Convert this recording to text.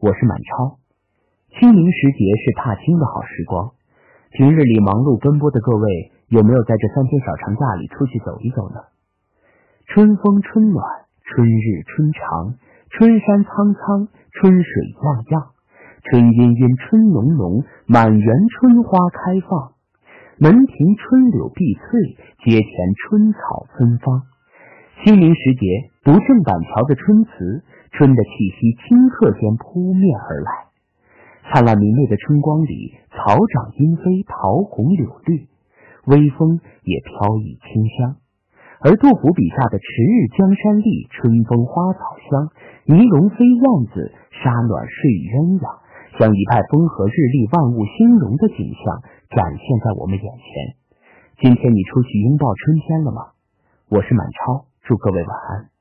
我是满超。清明时节是踏青的好时光，平日里忙碌奔波的各位，有没有在这三天小长假里出去走一走呢？春风春暖，春日春长，春山苍苍，春水漾漾，春阴阴，春浓浓，满园春花开放，门庭春柳碧翠，街前春草芬芳。清明时节，读郑板桥的春词。春的气息顷刻间扑面而来，灿烂明媚的春光里，草长莺飞，桃红柳绿，微风也飘逸清香。而杜甫笔下的“迟日江山丽，春风花草香，泥龙飞燕子，沙暖睡鸳鸯”，将一派风和日丽、万物兴荣的景象展现在我们眼前。今天你出去拥抱春天了吗？我是满超，祝各位晚安。